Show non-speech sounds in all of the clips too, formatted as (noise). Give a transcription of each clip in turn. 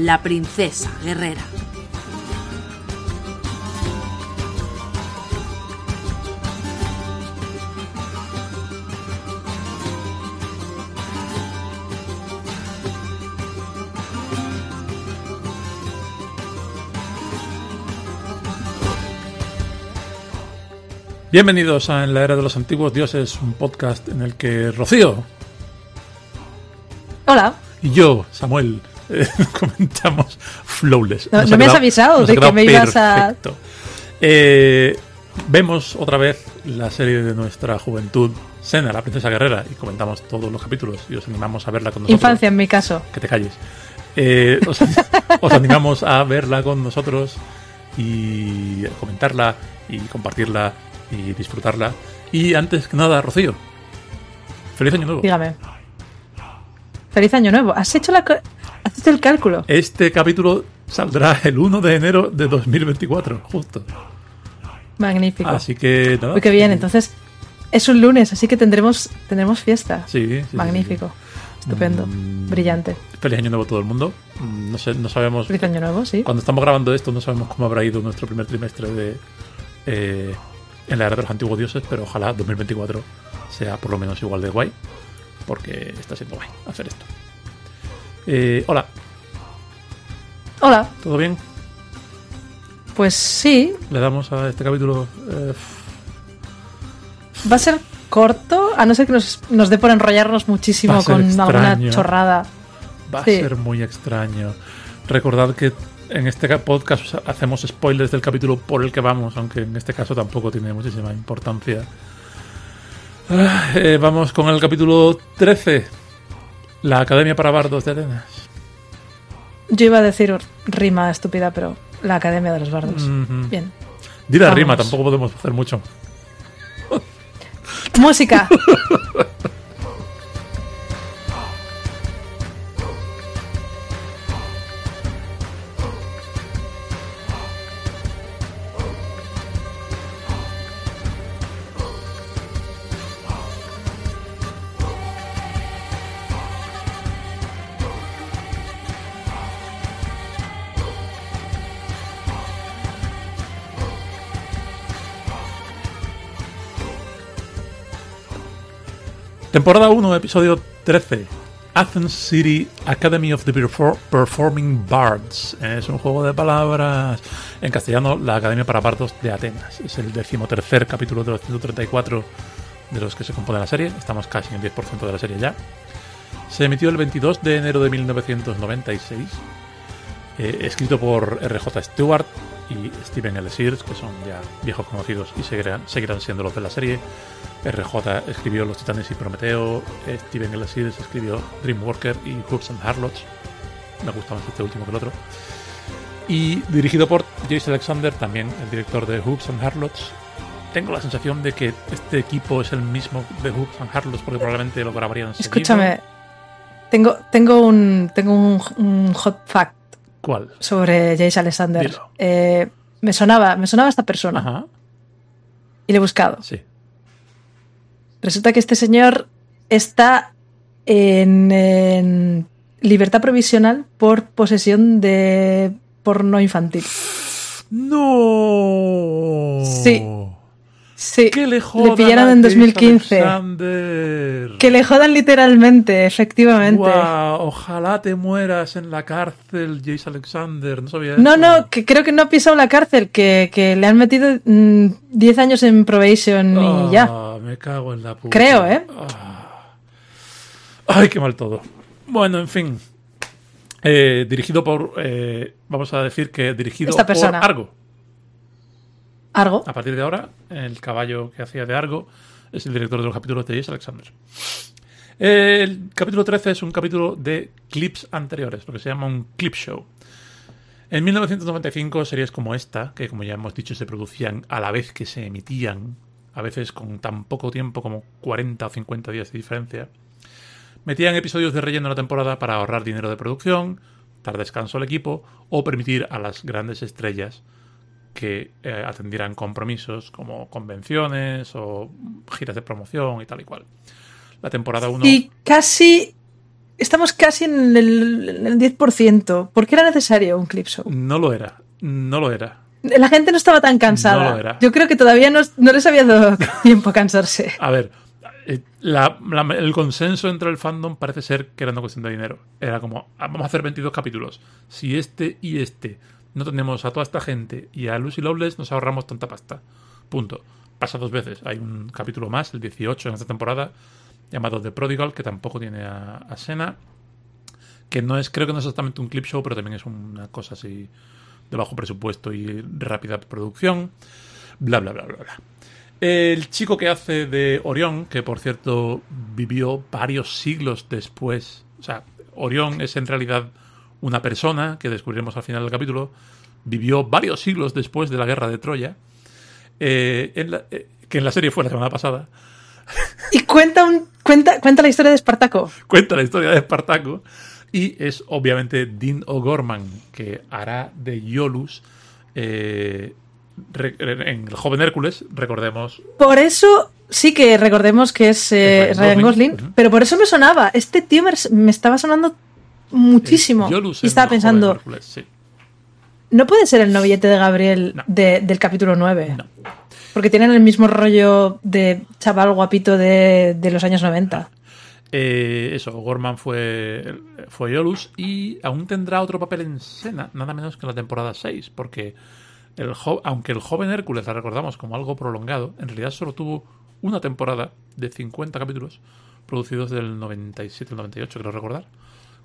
la princesa guerrera. Bienvenidos a En la Era de los Antiguos Dioses, un podcast en el que Rocío Hola. y yo, Samuel, eh, (laughs) comentamos Flawless. No- me has avisado de que me ibas a-. Eh, vemos otra vez la serie de nuestra juventud, Sena, la princesa guerrera, y comentamos todos los capítulos y os animamos a verla con nosotros. Infancia en mi caso. Que te calles. Eh, os, (laughs) os animamos a verla con nosotros y comentarla y compartirla y disfrutarla. Y antes que nada, Rocío, feliz año nuevo. Dígame. Feliz año nuevo. ¿Has hecho, la, co- ¿Has hecho el cálculo? Este capítulo saldrá el 1 de enero de 2024, justo. Magnífico. Así que nada. Uy, qué bien. Entonces, es un lunes, así que tendremos, tendremos fiesta. Sí, sí, sí, Magnífico. Estupendo. Mm. Brillante. sí. Feliz año nuevo a todo el mundo. Mm, No sé, no sabemos. Feliz año nuevo, sí. Cuando estamos grabando esto, no sabemos cómo habrá ido nuestro primer trimestre de eh, en la era de los antiguos dioses, pero ojalá 2024 sea por lo menos igual de guay, porque está siendo guay hacer esto. Eh, hola, Hola. ¿todo bien? Pues sí. Le damos a este capítulo. eh, Va a ser corto, a no ser que nos, nos dé por enrollarnos muchísimo con extraño. alguna chorrada. va Sí. a ser muy extraño. Recordad que en este ca- podcast hacemos spoilers del capítulo por el que vamos, aunque en este caso tampoco tiene muchísima importancia. Ah, eh, vamos con el capítulo 13. La Academia para Bardos de Atenas. Yo iba a decir rima estúpida, pero la Academia de los Bardos. Bien. Di la Vamos. rima, tampoco podemos hacer mucho. Música. (laughs) Temporada 1, episodio 13. Athens City Academy of the Perfor- Performing Bards. Es un juego de palabras. En castellano, la Academia para Bardos de Atenas. Es el decimotercer capítulo de los 134 de los que se compone la serie. Estamos casi en el 10% de la serie ya. Se emitió el 22 de enero de 1996. eh, escrito por R.J. Stewart y Steven L. Sears, que son ya viejos conocidos y seguirán, seguirán siendo los de la serie. RJ escribió Los Titanes y Prometeo, eh, Steven L. Sears escribió Dreamwalker y Hoops and Harlots. Me gusta más este último que el otro. Y dirigido por Jace Alexander, también el director de Hoops and Harlots. Tengo la sensación de que este equipo es el mismo de Hoops and Harlots porque probablemente lo grabarían seguido. Escúchame. Tengo, tengo un, tengo un, un hot fact ¿Cuál? sobre Jace Alexander. Eh, me sonaba, me sonaba esta persona Ajá, y le he buscado. sí. Resulta que este señor está en, en libertad provisional por posesión de porno infantil. ¡No! Sí. Sí, ¡Que le pillaron a en Jace 2015. Alexander! Que le jodan literalmente, efectivamente. Ojalá te mueras en la cárcel, Jace Alexander. No sabía No, eso. no, que creo que no ha pisado la cárcel, que, que le han metido mm, 10 años en probation y ya. Ah, me cago en la puta. Creo, ¿eh? Ah. Ay, qué mal todo. Bueno, en fin. Eh, dirigido por. eh, vamos a decir que dirigido Esta persona. por Argo. Algo. A partir de ahora, el caballo que hacía de Argo es el director de los capítulos de Jace Alexander. El capítulo 13 es un capítulo de clips anteriores, lo que se llama un clip show. En 1995, series como esta, que como ya hemos dicho se producían a la vez que se emitían, a veces con tan poco tiempo como 40 o 50 días de diferencia, metían episodios de relleno en la temporada para ahorrar dinero de producción, dar descanso al equipo o permitir a las grandes estrellas que eh, atendieran compromisos como convenciones o giras de promoción y tal y cual. La temporada 1... Y casi... Estamos casi en el, en el 10%. ¿Por qué era necesario un clip show? No lo era. No lo era. La gente no estaba tan cansada. No lo era. Yo creo que todavía no, no les había dado (laughs) tiempo a cansarse. A ver, eh, la- la- el consenso entre el fandom parece ser que era una cuestión de dinero. Era como, ah, vamos a hacer 22 capítulos. Si este y este no tenemos a toda esta gente y a Lucy Lawless, nos ahorramos tanta pasta. Punto. Pasa dos veces. Hay un capítulo más, el 18 en esta temporada, llamado The Prodigal, que tampoco tiene a, a Senna. Que no es, creo que no es exactamente un clip show, pero también es una cosa así de bajo presupuesto y rápida producción. Bla, bla, bla, bla, bla. El chico que hace de Orión, que por cierto vivió varios siglos después, o sea, Orión es en realidad una persona que descubriremos al final del capítulo, vivió varios siglos después de la guerra de Troya, eh, en la- eh, que en la serie fue la semana pasada, Y cuenta, un, cuenta, cuenta la historia de Espartaco. cuenta la historia de Espartaco y es obviamente Dean O'Gorman que hará de Iolus eh, en el joven Hércules, recordemos Por eso sí que recordemos que es eh, Ryan Gosling. Pero por eso me sonaba. Este tío me, me estaba sonando muchísimo. y estaba pensando, Hércules, sí. no puede ser el novillete de Gabriel No. de- del capítulo 9. No. Porque tienen el mismo rollo de chaval guapito de, de los años 90. Eh, eso, Gorman fue, fue Iolus y aún tendrá otro papel en Sena, nada menos que en la temporada 6, porque el jo- aunque el joven Hércules la recordamos como algo prolongado, en realidad solo tuvo una temporada de 50 capítulos producidos del 97 al 98, creo recordar.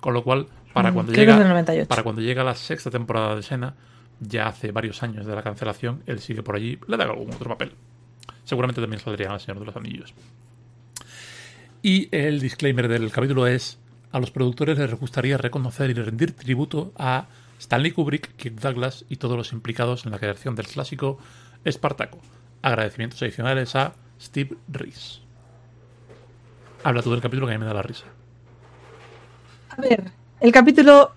Con lo cual, para Mm, cuando llega del 98. para cuando llega la sexta temporada de Sena, ya hace varios años de la cancelación, él sigue por allí, le da algún otro papel. Seguramente también saldría El Señor de los Anillos. Y el disclaimer del capítulo es: a los productores les gustaría reconocer y rendir tributo a Stanley Kubrick, Kirk Douglas y todos los implicados en la creación del clásico Espartaco. Agradecimientos adicionales a Steve Reese. Habla tú del capítulo que a mí me da la risa. A ver, el capítulo.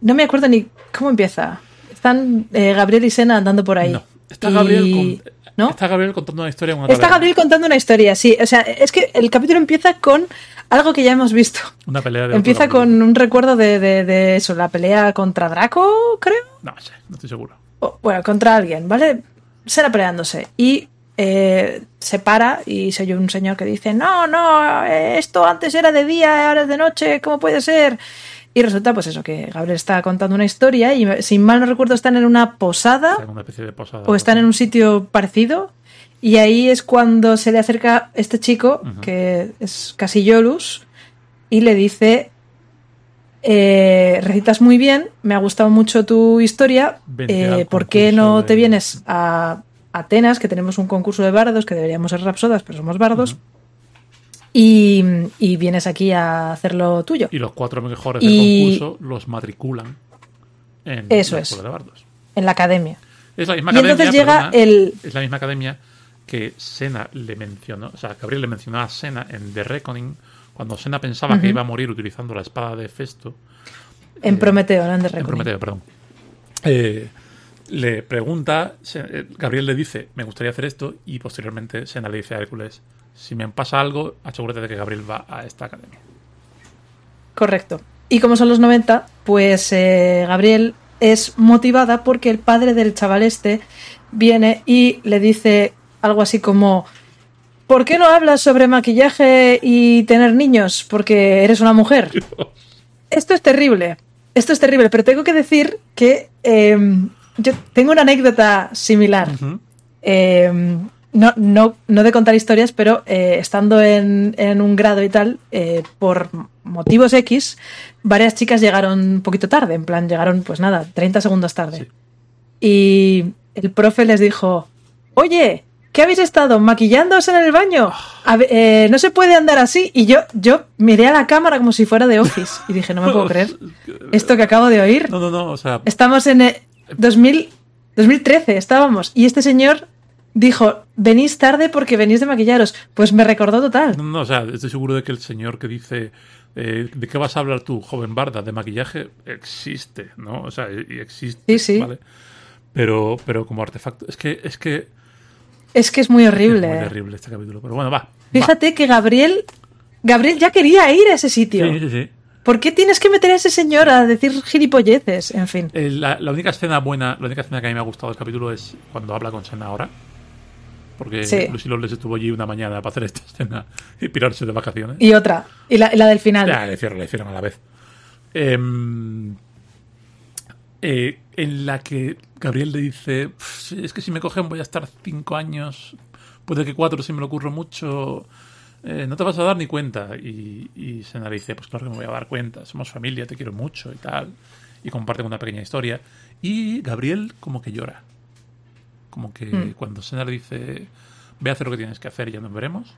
No me acuerdo ni cómo empieza. Están eh, Gabriel y Sena andando por ahí. No, está Y- Gabriel, con- ¿no? está Gabriel contando una historia en una Está. Gabriel contando una historia, sí. O sea, es que el capítulo empieza con algo que ya hemos visto. Una pelea de Empieza con un recuerdo de, de- de eso, la pelea contra Draco, creo. No sé, no estoy seguro. O, bueno, contra alguien, ¿vale? Será peleándose. Y eh, se para y se oye un señor que dice, no, no, eh, esto antes era de día, ahora es de noche, ¿cómo puede ser? Y resulta, pues eso, que Gabriel está contando una historia y, si mal no recuerdo, están en una posada en una especie de posada. o están en un sitio parecido. Y ahí es cuando se le acerca este chico, que es Casillolus, y le dice: eh, Recitas muy bien, me ha gustado mucho tu historia. Eh, ¿Por qué no de- te vienes a Atenas, que tenemos un concurso de bardos, que deberíamos ser rapsodas, pero somos bardos? y, y vienes aquí a hacer lo tuyo. Y los cuatro mejores Y- del concurso los matriculan en Eso la es. escuela de bardos. En la academia. Es la misma Y academia. entonces llega perdona, el- Es la misma academia que Sena le mencionó. O sea, Gabriel le mencionó a Sena en The Reckoning. Cuando Sena pensaba que iba a morir utilizando la espada de Festo. En Eh, Prometeo, no en The En Reckoning. Prometeo, perdón. Eh, le pregunta, eh, Gabriel le dice, me gustaría hacer esto, y posteriormente Sena le dice a Hércules, si me pasa algo, asegúrate de que Gabriel va a esta academia. Correcto. Y como son los 90, pues eh, Gabriel es motivada porque el padre del chaval este viene y le dice algo así como ¿Por qué no hablas sobre maquillaje y tener niños? Porque eres una mujer. Esto es terrible. Esto es terrible, pero tengo que decir que eh, yo tengo una anécdota similar. Eh, no, no, no de contar historias, pero eh, estando en, en un grado y tal, eh, por motivos X, varias chicas llegaron un poquito tarde, en plan, llegaron, pues nada, 30 segundos tarde. Sí. Y el profe les dijo, oye, ¿qué habéis estado? ¿Maquillándose en el baño? A ver, eh, no se puede andar así. Y yo, yo miré a la cámara como si fuera de Office y dije, no me puedo (laughs) creer. Esto que acabo de oír. No, no, no, o sea, Estamos en eh, 2000, 2013, estábamos. Y este señor dijo, venís tarde porque venís de maquillaros. Pues me recordó total. no, no, o sea, estoy seguro de que el señor que dice eh, ¿de qué vas a hablar tú, joven Barda? De maquillaje existe, ¿no? O sea, y existe, Sí, sí. ¿vale? Pero, pero como artefacto, es que es que Es que es muy es horrible. muy terrible este capítulo. Pero bueno, va. va. Fíjate que Gabriel, Gabriel ya quería ir a ese sitio. Sí, sí, sí. ¿Por qué tienes que meter a ese señor a decir gilipolleces? En fin. Eh, La, la única escena buena, la única escena que a mí me ha gustado del capítulo es cuando habla con Senna ahora. Porque Sí. Lucy Lawless estuvo allí una mañana para hacer esta escena y pirarse de vacaciones. Y otra. Y la, la del final. Ya, le hicieron, le hicieron a la vez. Em, eh, en la que Gabriel le dice: "Pff, sí, Es que si me cogen voy a estar cinco años, puede que cuatro si me lo ocurro mucho. Eh, no te vas a dar ni cuenta. Y, y Sena le dice: Pues claro que me voy a dar cuenta, somos familia, te quiero mucho y tal. Y comparten una pequeña historia. Y Gabriel, como que llora. Como que Mm. cuando Sena le dice: Ve a hacer lo que tienes que hacer y ya nos veremos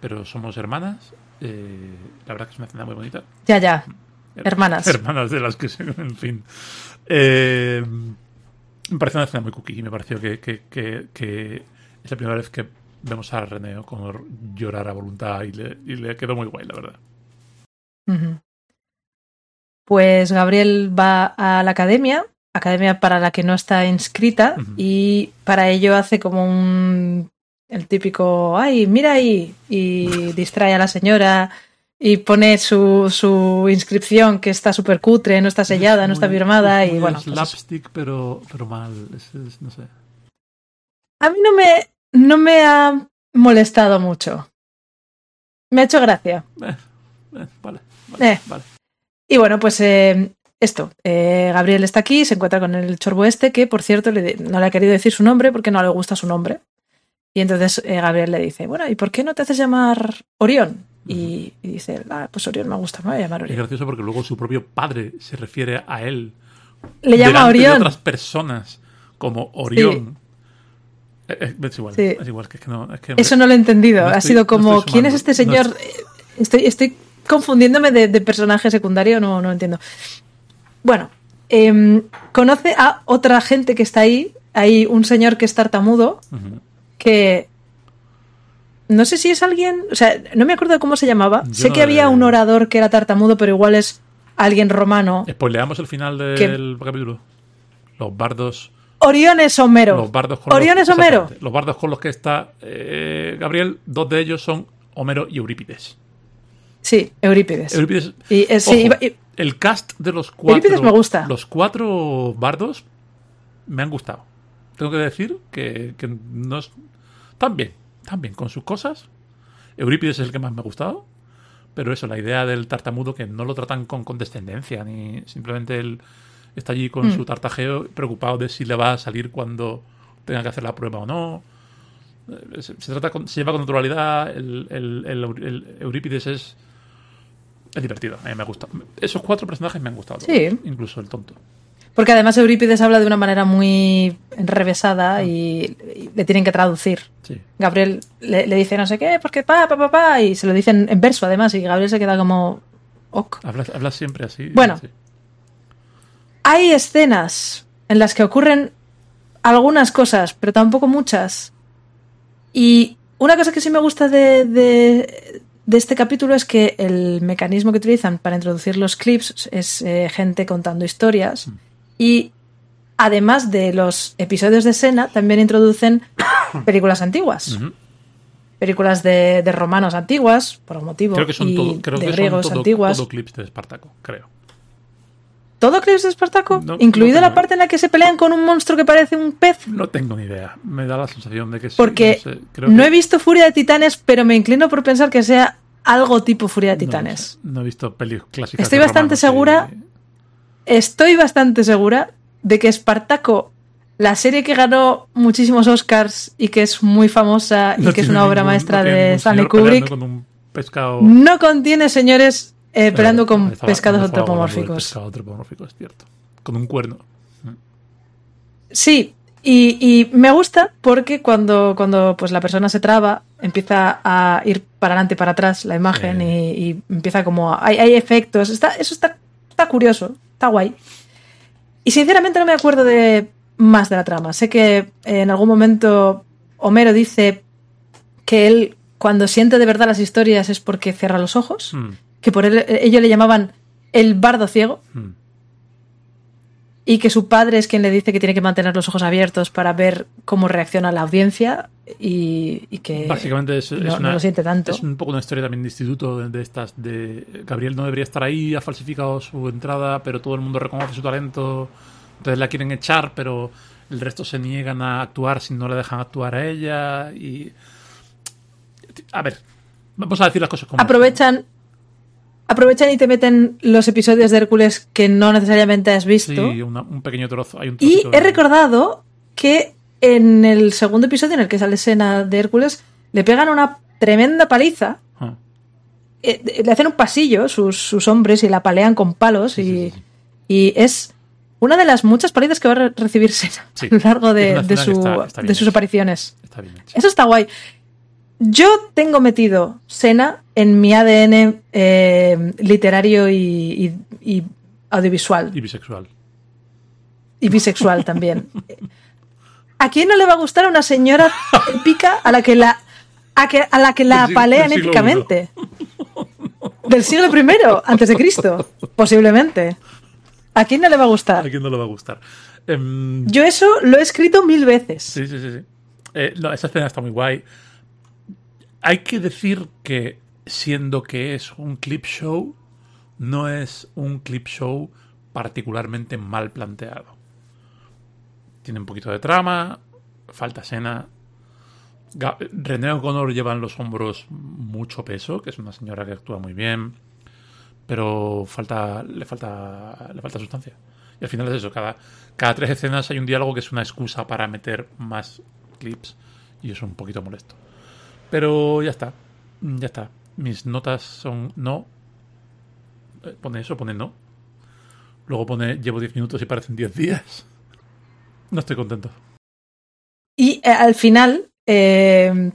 pero somos hermanas. eh, la verdad que es una escena muy bonita. Ya, ya. Hermanas. (laughs) Hermanas de las que se. En fin. Eh, me parece una escena muy cookie me pareció que, que- que- que es la primera vez que vemos a René O'Connor llorar a voluntad y le, y le quedó muy guay, la verdad. Pues Gabriel va a la academia, academia para la que no está inscrita, y para ello hace como un el típico ay, mira ahí, y (laughs) distrae a la señora y pone su, su inscripción que está súper cutre, no está sellada, no está firmada, es y bueno. pues pero, pero mal. Es- no sé. a mí no me, no me ha molestado mucho. Me ha hecho gracia. Eh, eh, vale. Vale. Eh. vale. Y bueno, pues esto, eh, Gabriel está aquí, se encuentra con el chorbo este, que por cierto le- no le ha querido decir su nombre porque no le gusta su nombre. Y entonces eh, Gabriel le dice, bueno, ¿y por qué no te haces llamar Orión? Y, y dice, ah, pues Orión me gusta, me voy a llamar Es Orión. gracioso porque luego su propio padre se refiere a él Le llama delante de Orión. otras personas como Orión. Es igual, Sí. es igual, que es que no, es que Eso no lo he entendido. No ha sido como, ¿quién es este señor? estoy- Eh, Estoy, estoy confundiéndome de, de personaje secundario, no, no entiendo. Bueno, em, conoce a otra gente que está ahí. Hay un señor que es tartamudo, que no sé si es alguien, o sea, no me acuerdo de cómo se llamaba. Yo sé no que había un orador que era tartamudo, pero igual es alguien romano. Spoileamos el final del capítulo. Los bardos. Orión es Homero. Los bardos con Orión los, Homero. Los bardos con los que está eh, Gabriel, dos de ellos son Homero y Eurípides. Sí, Eurípides. Eurípides. Y, eh, sí, ojo, iba- y- el cast de los cuatro. Eurípides me gusta. Los cuatro bardos me han gustado. Tengo que decir que, que no es- están bien con sus cosas. Eurípides es el que más me ha gustado. Pero eso, la idea del tartamudo que no lo tratan con condescendencia, ni simplemente él está allí con Mm. su tartajeo preocupado de si le va a salir cuando tenga que hacer la prueba o no. Eh, Se, se trata con- se lleva con naturalidad. El, el- el Eur- el Eurípides es, es divertido. A mí me gusta. Esos cuatro personajes me han gustado. Sí. Incluso el tonto. porque además Eurípides habla de una manera muy enrevesada y, y le tienen que traducir. Sí. Gabriel le, le dice no sé qué, porque pa, pa, pa, pa, y se lo dicen en verso además, y Gabriel se queda como, ok. Hablas, hablas siempre así. Bueno. Sí. Hay escenas en las que ocurren algunas cosas, pero tampoco muchas. Y una cosa que sí me gusta de, de- de este capítulo es que el mecanismo que utilizan para introducir los clips es eh, gente contando historias. Y además de los episodios de escena, también introducen (coughs) películas antiguas. Películas de, de romanos antiguas, por un motivo. Creo que son y todo, creo de que son griegos todo, antiguas. todo clips de Espartaco, creo. ¿Todo clips de Espartaco? No, ¿Incluida no la parte en la que se pelean con un monstruo que parece un pez? No tengo ni idea. Me da la sensación de que sí. Porque no sé, creo no que- he visto Furia de Titanes, pero me inclino por pensar que sea algo tipo Furia de no Titanes. sé. No, he visto pelis clásicas. Estoy de bastante romanos segura- Estoy bastante segura de que Espartaco, la serie que ganó muchísimos Oscars y que es muy famosa y que es una obra ningún- maestra de Stanley Kubrick, Con un pescado. no contiene señores eh, peleando con pescados antropomórficos. Pescado antropomórfico, es cierto. Con un cuerno. Sí, Y, y me gusta porque cuando, cuando pues la persona se traba, empieza a ir para adelante y para atrás la imagen y, y empieza como... a- hay, hay efectos. Está, eso está, está curioso, está guay. Y sinceramente no me acuerdo de más de la trama. Sé que en algún momento Homero dice que él cuando siente de verdad las historias es porque cierra los ojos, Mm, que por él ellos le llamaban el bardo ciego mm. y que su padre es quien le dice que tiene que mantener los ojos abiertos para ver cómo reacciona la audiencia y, y que Básicamente es, es no, no una, lo siente tanto. es un poco una historia también de instituto de, de estas de Gabriel no debería estar ahí, ha falsificado su entrada, pero todo el mundo reconoce su talento, entonces la quieren echar, pero el resto se niegan a actuar si no le dejan actuar a ella y a ver, vamos a decir las cosas como Aprovechan, aprovechan y te meten los episodios de Hércules que no necesariamente has visto. Sí, una- un pequeño trozo, hay un y he de- recordado que en el segundo episodio en el que sale escena de Hércules le pegan una tremenda paliza. Ah, Eh, le hacen un pasillo sus, sus hombres y la palean con palos sí, y, sí, sí. y es una de las muchas palizas que va a re- recibir Sena a lo largo de, de su- está- está bien de sus apariciones. Está bien hecho. Eso está guay. Yo tengo metido Sena en mi ADN eh, literario y, y- y audiovisual Y bisexual. y bisexual también. ¿A quién no le va a gustar una señora épica a la que la a, que, a la que la apalean épicamente? Del siglo I antes de Cristo, posiblemente. ¿A quién no le va a A gustar? quién no le va a gustar. Em, Yo eso lo he escrito mil veces. Sí, sí, sí. sí. Eh, no, esa escena está muy guay. Hay que decir que, siendo que es un clip show, no es un clip show particularmente mal planteado. Tiene un poquito de trama, falta escena. René O'Connor lleva en los hombros mucho peso, que es una señora que actúa muy bien, pero falta, le falta, le falta sustancia. Y al final es eso, cada, cada tres escenas hay un diálogo que es una excusa para meter más clips y es un poquito molesto. Pero ya está, ya está. Mis notas son no. Eh, Pone eso, pone no. Luego pone llevo 10 minutos y parecen 10 días. No estoy contento. Y eh, al final, eh,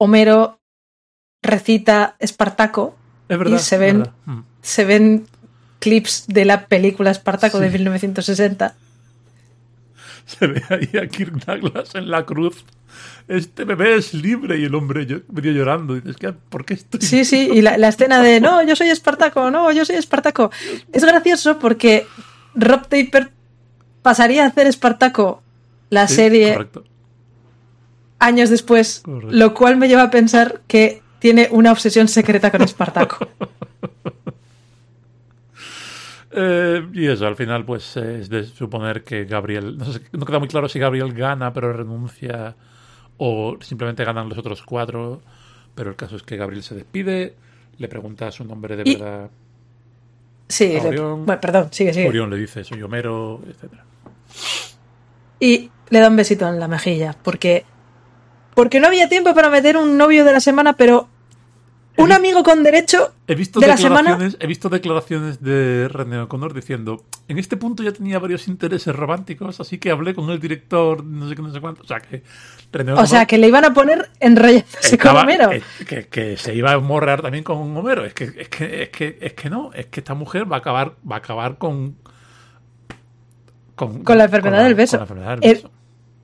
Homero recita Espartaco. Es verdad. se es ven-. Mm. Se ven clips de la película Espartaco de Sí. 1960. Se ve ahí a Kirk Douglas en la cruz. Este bebé es libre y el hombre medio llorando. Y dices, ¿qué? ¿por qué estoy? Sí, sí, y la, la escena de no, yo soy Espartaco, no, yo soy Espartaco. Es gracioso porque Rob Taper pasaría a hacer Espartaco la Sí, serie Correcto. años después, Correcto. lo cual me lleva a pensar que tiene una obsesión secreta con Espartaco. (laughs) Eh, y eso, al final, pues es de suponer que Gabriel. No, sé, no queda muy claro si Gabriel gana, pero renuncia. O simplemente ganan los otros cuatro. Pero el caso es que Gabriel se despide. Le pregunta su nombre de Y- verdad. Sí, le- Orión. bueno, perdón, sigue, sigue. Orión le dice: Soy Homero, etcétera Y le da un besito en la mejilla, porque porque no había tiempo para meter un novio de la semana, pero un amigo con derecho He visto, de la declaraciones, he visto declaraciones de René O'Connor diciendo: En este punto ya tenía varios intereses románticos, así que hablé con el director, no sé qué, no sé cuánto. O sea, que René O sea, que le iban a poner enrollándose con Homero. eh, que, que se iba a morrear también con Homero. Es que, es que, es que, es que no, es que esta mujer va a acabar, va a acabar con. Con la enfermedad del beso. con la enfermedad del El- beso.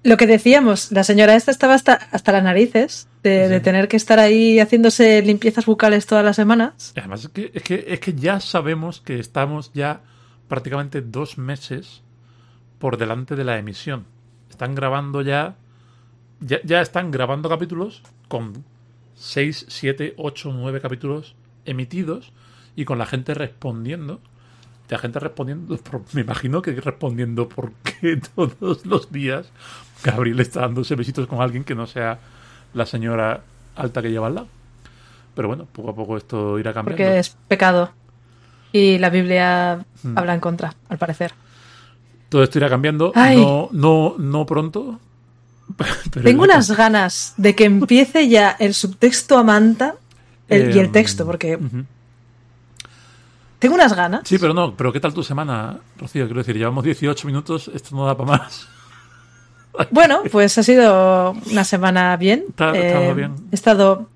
Lo que decíamos, la señora esta estaba hasta, hasta las narices de, Sí. de tener que estar ahí haciéndose limpiezas bucales todas las semanas. Además, es que, es, que, es que ya sabemos que estamos ya prácticamente dos meses por delante de la emisión. Están grabando ya. Ya, ya están grabando capítulos con 6, 7, 8, 9 capítulos emitidos y con la gente respondiendo. La gente respondiendo, por- (laughs) me imagino que respondiendo porque (laughs) todos los días Gabriel está dándose besitos con alguien que no sea la señora alta que lleva al lado. Pero bueno, poco a poco esto irá cambiando. Porque es pecado. Y la Biblia Hmm. habla en contra, al parecer. Todo esto irá cambiando. Ay. No, no, no pronto. (laughs) pero Tengo unas ganas de que empiece ya el subtexto a Manta el- y el Em, texto, porque. Tengo unas ganas. Sí, pero no. Pero ¿qué tal tu semana, Rocío? Quiero decir, llevamos 18 minutos. Esto no da para más. (laughs) Bueno, pues ha sido una semana bien. Está- está bien. He estado.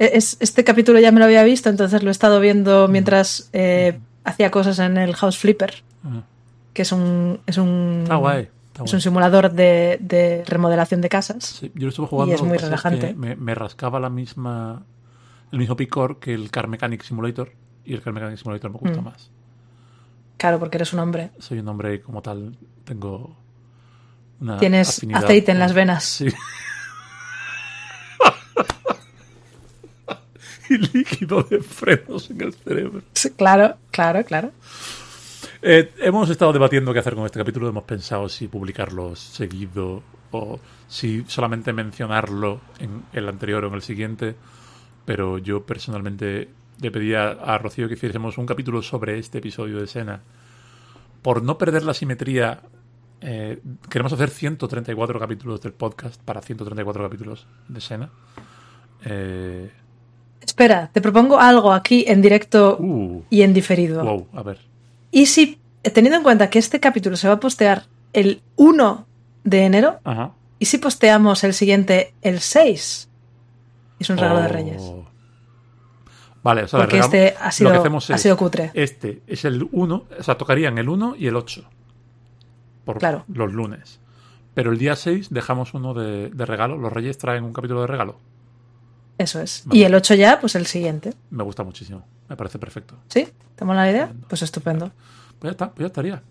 es- este capítulo ya me lo había visto, entonces lo he estado viendo mientras eh, hacía cosas en el House Flipper, Ah, que es un. Es un, Está guay. Está Es un simulador de, de remodelación de casas. Sí, yo lo estuve jugando. Y es muy relajante. que me, me rascaba la misma, el mismo picor que el Car Mechanic Simulator. Y el Car Mechanic Simulator me gusta Mm. más. Claro, porque eres un hombre. Soy un hombre y como tal. Tengo una. Tienes afinidad aceite en las venas. (laughs) Sí. (laughs) y líquido de frenos en el cerebro. Sí, Claro, claro, claro. Eh, hemos estado debatiendo qué hacer con este capítulo. Hemos pensado si publicarlo seguido o si solamente mencionarlo en el anterior o en el siguiente. Pero yo personalmente le pedía a Rocío que hiciésemos un capítulo sobre este episodio de Sena. Por no perder la simetría, eh, queremos hacer 134 capítulos del podcast para 134 capítulos de Sena. Eh, Espera, te propongo algo aquí en directo uh, y en diferido. wow, a ver. Y si, teniendo en cuenta que este capítulo se va a postear el 1 de enero, Ajá. ¿y si posteamos el siguiente el 6? Es un regalo de Oh. Reyes. Vale, o sea, Porque este ha sido, lo que hacemos ha sido cutre. Este es el 1, o sea, tocarían el 1 y el 8. Por Claro. los lunes. Pero el día 6 dejamos uno de, de regalo. Los Reyes traen un capítulo de regalo. Eso es. Vale. Y el 8 ya, pues el siguiente. Me gusta muchísimo. Me parece perfecto. ¿Sí? ¿Te mola la idea? Pues estupendo. Pues ya está, pues ya estaría.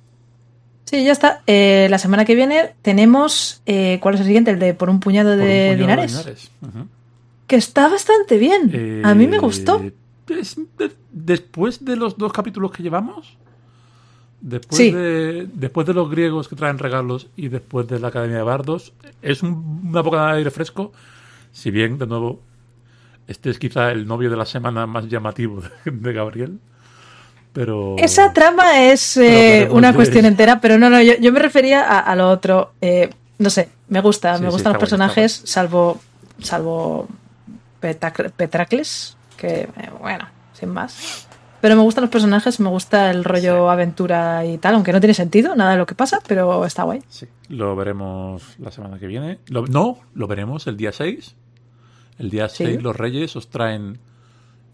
Sí, ya está. Eh, la semana que viene tenemos. eh, ¿Cuál es el siguiente? El de Por un puñado Por un de puñado dinares. Que está bastante bien. A mí me Eh, gustó. Es de- después de los dos capítulos que llevamos, después, Sí. de, después de los griegos que traen regalos y después de la Academia de Bardos, es un- una boca de aire fresco. Si bien, de nuevo, este es quizá el novio de la semana más llamativo de, de Gabriel. Pero. Esa trama es eh, una cuestión entera, pero no, no, yo, yo me refería a, a lo otro. Eh, no sé, me gusta, Sí, me sí, gustan los personajes, salvo, salvo Petac- Petracles, que eh, bueno, sin más. Pero me gustan los personajes, me gusta el rollo aventura y tal, aunque no tiene sentido nada de lo que pasa, pero está guay. Sí, lo veremos la semana que viene. Lo- no, lo veremos el día 6. El día Sí. 6 los Reyes os traen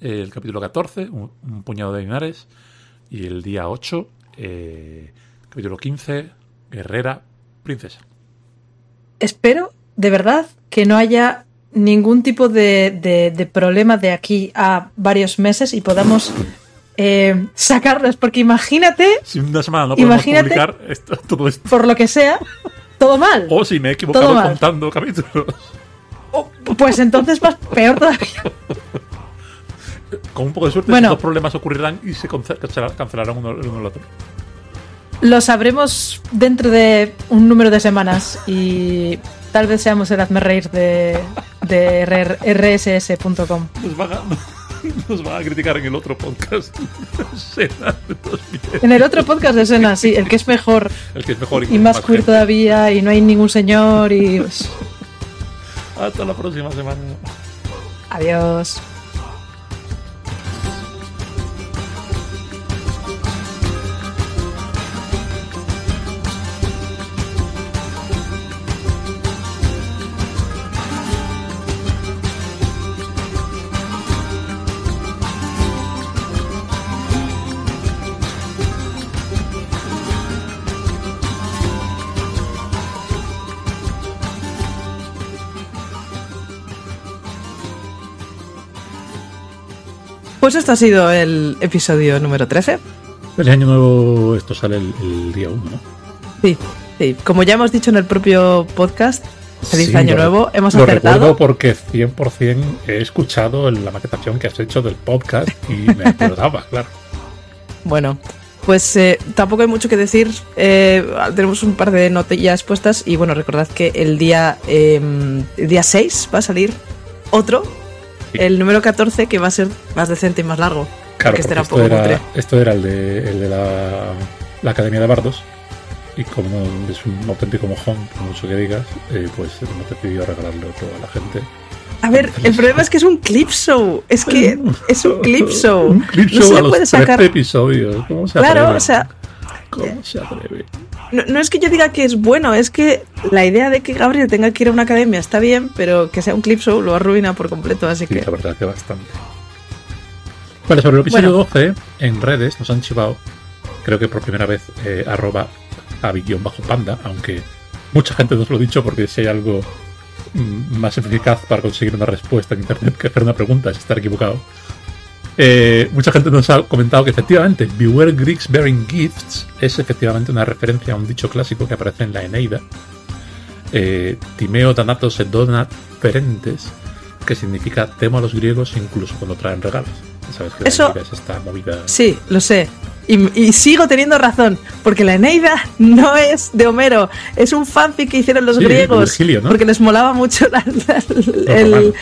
el capítulo 14, un, un puñado de dinares. Y el día 8, eh, capítulo 15, Guerrera, Princesa. Espero, de verdad, que no haya ningún tipo de, de- de problema de aquí a varios meses y podamos eh, sacarlas, porque imagínate, Si una semana no podemos publicar esto- todo esto. por lo que sea, todo mal. O si me he equivocado contando capítulos. Pues entonces más peor todavía. Con un poco de suerte, Bueno. estos dos problemas ocurrirán y se cancelarán uno, el uno al otro. Lo sabremos dentro de un número de semanas y tal vez seamos el hazme reír de, de rss.com. Nos van, a, (laughs) nos van a criticar en el otro podcast. (laughs) Sena de 2000. En el otro podcast de Sena, sí, el que es mejor (laughs) El que es mejor y con más queer gente. todavía y no hay ningún señor y... pues, Hasta la próxima semana. adiós. Pues este ha sido el episodio número 13. Feliz año nuevo, esto sale el, el día 1, ¿no? Sí, sí. Como ya hemos dicho en el propio podcast, feliz Sí, año lo- nuevo. Hemos Lo acertado. recuerdo porque 100% he escuchado la maquetación que has hecho del podcast y me acordaba, (laughs) claro. Bueno, pues eh, tampoco hay mucho que decir. Eh, tenemos un par de notillas puestas y bueno, recordad que el día, eh, el día 6 va a salir otro. El número 14, que va a ser más decente y más largo. Claro, que este porque era un esto, poco era, esto era el de, el de la, la Academia de Bardos y como es un auténtico mojón, por mucho que digas, eh, pues hemos decidido regalarle otro a la gente. A ver, el problema es que es un clip show. Es que (laughs) es un clip show. Un clip No show se a le puede 13 sacar. episodios. ¿Cómo se Claro, o sea, ¿Cómo se atreve? No, no es que yo diga que es bueno, es que la idea de que Gabriel tenga que ir a una academia está bien, pero que sea un clip show lo arruina por completo, así Sí, que... la verdad que bastante. Vale, sobre el episodio 12, en redes nos han chivado, creo que por primera vez, eh, arroba bajo panda aunque mucha gente nos lo ha dicho porque si hay algo mm, más eficaz para conseguir una respuesta en internet que hacer una pregunta es estar equivocado. Eh, mucha gente nos ha comentado que efectivamente Beware Greeks Bearing Gifts es efectivamente una referencia a un dicho clásico que aparece en la Eneida. Eh, Timeo Thanatos et Donat Ferentes, que significa temo a los griegos incluso cuando traen regalos. ¿Sabes que Eso- es esta movida? Sí, lo sé. Y, y sigo teniendo razón, porque la Eneida no es de Homero, es un fanfic que hicieron los Sí, griegos, Virgilio, ¿no? porque les molaba mucho la- la- el...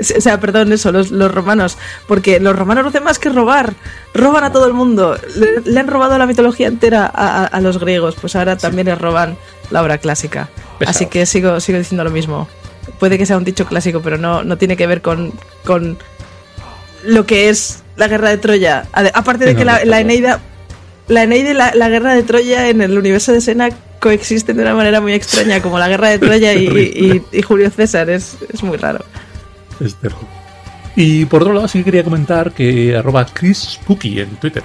O sea, perdón, eso, los, los romanos, porque los romanos no hacen más que robar, roban a todo el mundo, le, le han robado la mitología entera a, a- a los griegos, pues ahora también les roban la obra clásica. Así que sigo, sigo diciendo lo mismo. Puede que sea un dicho clásico, pero no, no tiene que ver con, con lo que es la guerra de Troya. Aparte de que la, la no. Eneida, la Eneida y la, la guerra de Troya en el universo de Sena coexisten de una manera muy extraña, como la guerra de Troya y, (laughs) y- y Julio César. Es, es muy raro. Es terrible. Y por otro lado, sí que quería comentar que arroba Chris Spooky en Twitter,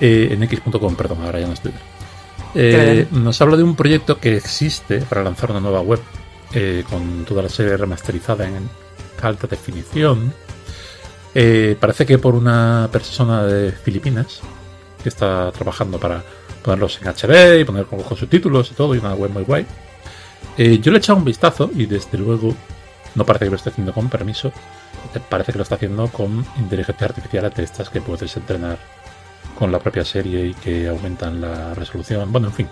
eh, en x.com, perdón, ahora ya no es Twitter, eh, nos habla de un proyecto que existe para lanzar una nueva web eh, con toda la serie remasterizada en alta definición. Eh, parece que por una persona de Filipinas que está trabajando para ponerlos en HD y poner con, subtítulos y todo, y una web muy guay. Yo le he echado un vistazo y desde luego no parece que lo esté haciendo con permiso, parece que lo está haciendo con inteligencia artificial de estas que puedes entrenar con la propia serie y que aumentan la resolución. Bueno, en fin.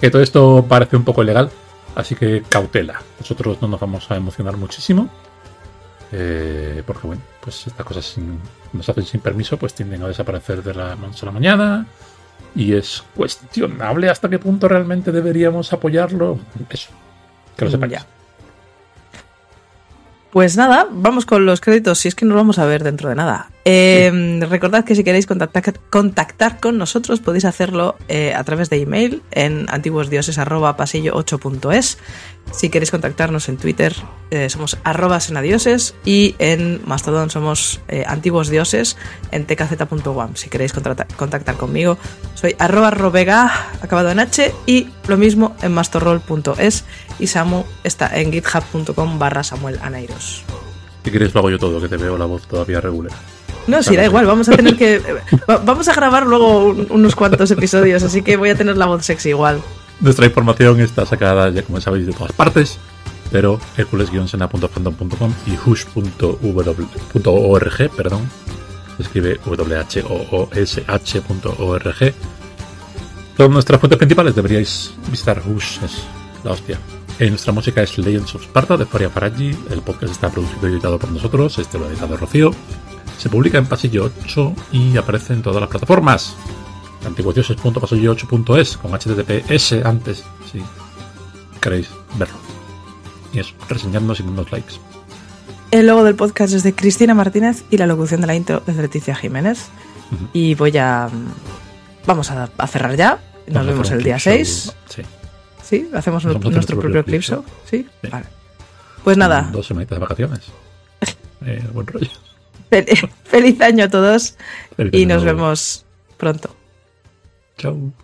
Que todo esto parece un poco ilegal, así que cautela. Nosotros no nos vamos a emocionar muchísimo. eh, porque bueno, pues estas cosas sin- nos hacen sin permiso, pues tienden a desaparecer de la noche a la mañana. Y es cuestionable hasta qué punto realmente deberíamos apoyarlo. Eso. Que lo sepáis. Ya. Pues nada, vamos con los créditos, si es que nos vamos a ver dentro de nada. Eh, Recordad que si queréis contactar, con nosotros podéis hacerlo eh, a través de email en antiguosdioses.pasillo8.es. Si queréis contactarnos en Twitter eh, somos arroba senadioses y en Mastodon somos eh, antiguos dioses en tkz.wam. Si queréis contactar conmigo soy arroba robega acabado en h y lo mismo en mastorrol.es y Samu está en github.com barra Samuel Anairos. Si quieres lo hago yo todo, que te veo la voz todavía regular. No, sí, da igual, vamos a tener que... (laughs) va- Vamos a grabar luego un- unos cuantos episodios, así que voy a tener la voz sexy igual. Nuestra información está sacada, ya como sabéis, de todas partes, pero hercules-sena.fandom.com y hush.org, perdón, se escribe whosh.org. Son nuestras fuentes principales, deberíais visitar Hush, es la hostia. Eh, nuestra música es Legends of Sparta de Faria Faragi, el podcast está producido y editado por nosotros, este lo ha editado Rocío. Se publica en Pasillo 8 y aparece en todas las plataformas antiguosdioses.pasillo8.es con https antes si queréis verlo y eso, reseñando sin unos likes El logo del podcast es de Cristina Martínez y la locución de la intro es de Leticia Jiménez. Y voy a... mm, Vamos a, a cerrar ya. Nos Vamos vemos el día clip show. 6. sí, ¿Sí? ¿Hacemos nuestro propio clip show? ¿Sí? Sí. Vale. Pues nada, dos semanitas de vacaciones (laughs) Eh, buen rollo (laughs) feliz año a todos Feliz y nos nuevo. vemos pronto. chao